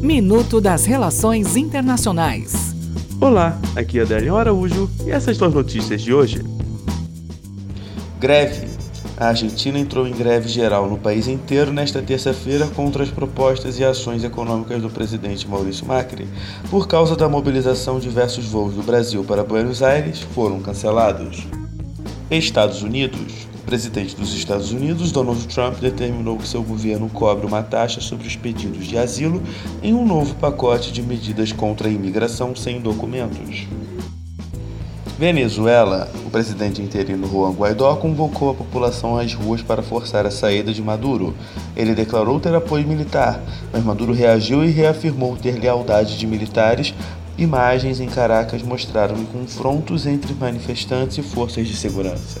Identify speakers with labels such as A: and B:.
A: Minuto das Relações Internacionais.
B: Olá, aqui é Adélio Araújo e essas são as notícias de hoje.
C: Greve. A Argentina entrou em greve geral no país inteiro nesta terça-feira contra as propostas e ações econômicas do presidente Maurício Macri. Por causa da mobilização, diversos voos do Brasil para Buenos Aires foram cancelados. Estados Unidos. Presidente dos Estados Unidos, Donald Trump, determinou que seu governo cobre uma taxa sobre os pedidos de asilo em um novo pacote de medidas contra a imigração sem documentos. Venezuela. O presidente interino Juan Guaidó convocou a população às ruas para forçar a saída de Maduro. Ele declarou ter apoio militar, mas Maduro reagiu e reafirmou ter lealdade de militares. Imagens em Caracas mostraram confrontos entre manifestantes e forças de segurança.